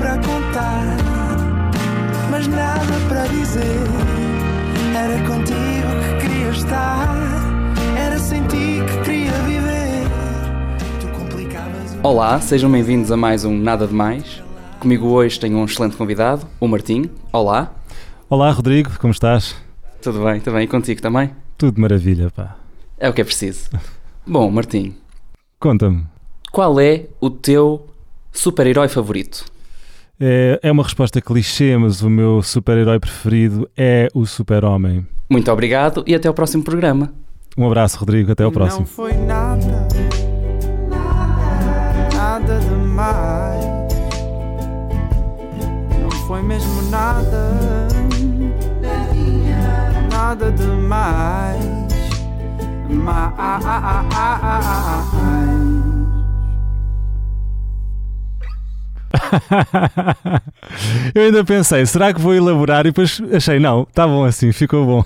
para contar, mas nada para dizer. Era contigo que queria estar, era sem ti que queria viver. Tu complicavas o Olá, sejam bem-vindos a mais um Nada de Mais. Comigo hoje tenho um excelente convidado, o Martim. Olá. Olá Rodrigo, como estás? Tudo bem, tudo bem. E contigo também? Tudo maravilha, pá. É o que é preciso. Bom, Martim, Conta-me. qual é o teu super-herói favorito? É, é uma resposta clichê, mas o meu super-herói preferido é o Super-Homem. Muito obrigado e até ao próximo programa. Um abraço, Rodrigo, até ao próximo. Não foi nada, nada demais. Não foi mesmo nada, nada demais. Mais. Eu ainda pensei, será que vou elaborar? E depois achei, não, tá bom assim, ficou bom.